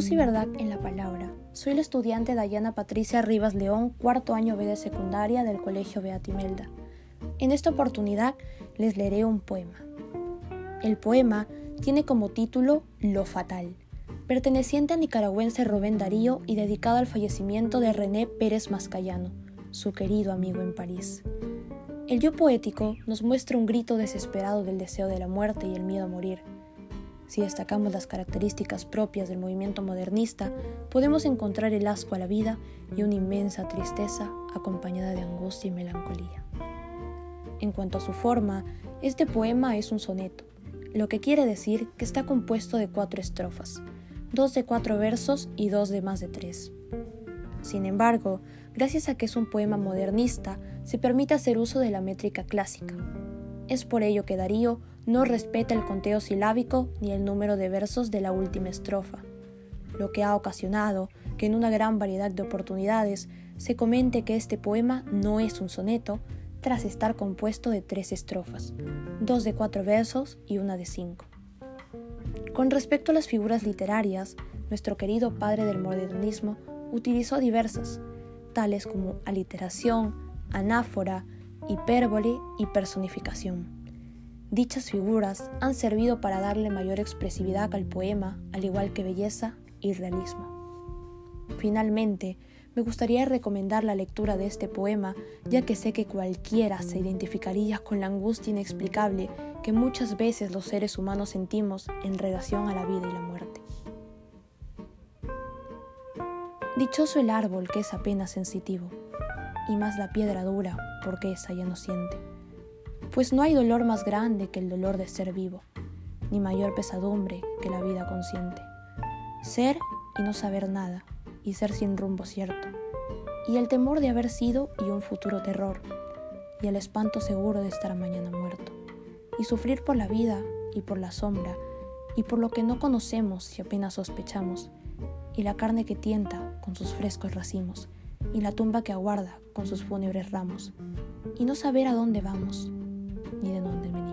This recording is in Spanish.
Luz verdad en la palabra. Soy la estudiante Dayana Patricia Rivas León, cuarto año B de secundaria del Colegio Beatimelda. En esta oportunidad les leeré un poema. El poema tiene como título Lo Fatal, perteneciente al nicaragüense Rubén Darío y dedicado al fallecimiento de René Pérez Mascayano, su querido amigo en París. El yo poético nos muestra un grito desesperado del deseo de la muerte y el miedo a morir si destacamos las características propias del movimiento modernista, podemos encontrar el asco a la vida y una inmensa tristeza acompañada de angustia y melancolía. En cuanto a su forma, este poema es un soneto, lo que quiere decir que está compuesto de cuatro estrofas, dos de cuatro versos y dos de más de tres. Sin embargo, gracias a que es un poema modernista, se permite hacer uso de la métrica clásica. Es por ello que Darío no respeta el conteo silábico ni el número de versos de la última estrofa, lo que ha ocasionado que en una gran variedad de oportunidades se comente que este poema no es un soneto tras estar compuesto de tres estrofas, dos de cuatro versos y una de cinco. Con respecto a las figuras literarias, nuestro querido padre del modernismo utilizó diversas, tales como aliteración, anáfora, hipérbole y personificación. Dichas figuras han servido para darle mayor expresividad al poema, al igual que belleza y realismo. Finalmente, me gustaría recomendar la lectura de este poema, ya que sé que cualquiera se identificaría con la angustia inexplicable que muchas veces los seres humanos sentimos en relación a la vida y la muerte. Dichoso el árbol que es apenas sensitivo, y más la piedra dura porque esa ya no siente pues no hay dolor más grande que el dolor de ser vivo, ni mayor pesadumbre que la vida consciente. Ser y no saber nada, y ser sin rumbo cierto, y el temor de haber sido y un futuro terror, y el espanto seguro de estar mañana muerto, y sufrir por la vida y por la sombra, y por lo que no conocemos y apenas sospechamos, y la carne que tienta con sus frescos racimos, y la tumba que aguarda con sus fúnebres ramos, y no saber a dónde vamos, ni de dónde venimos.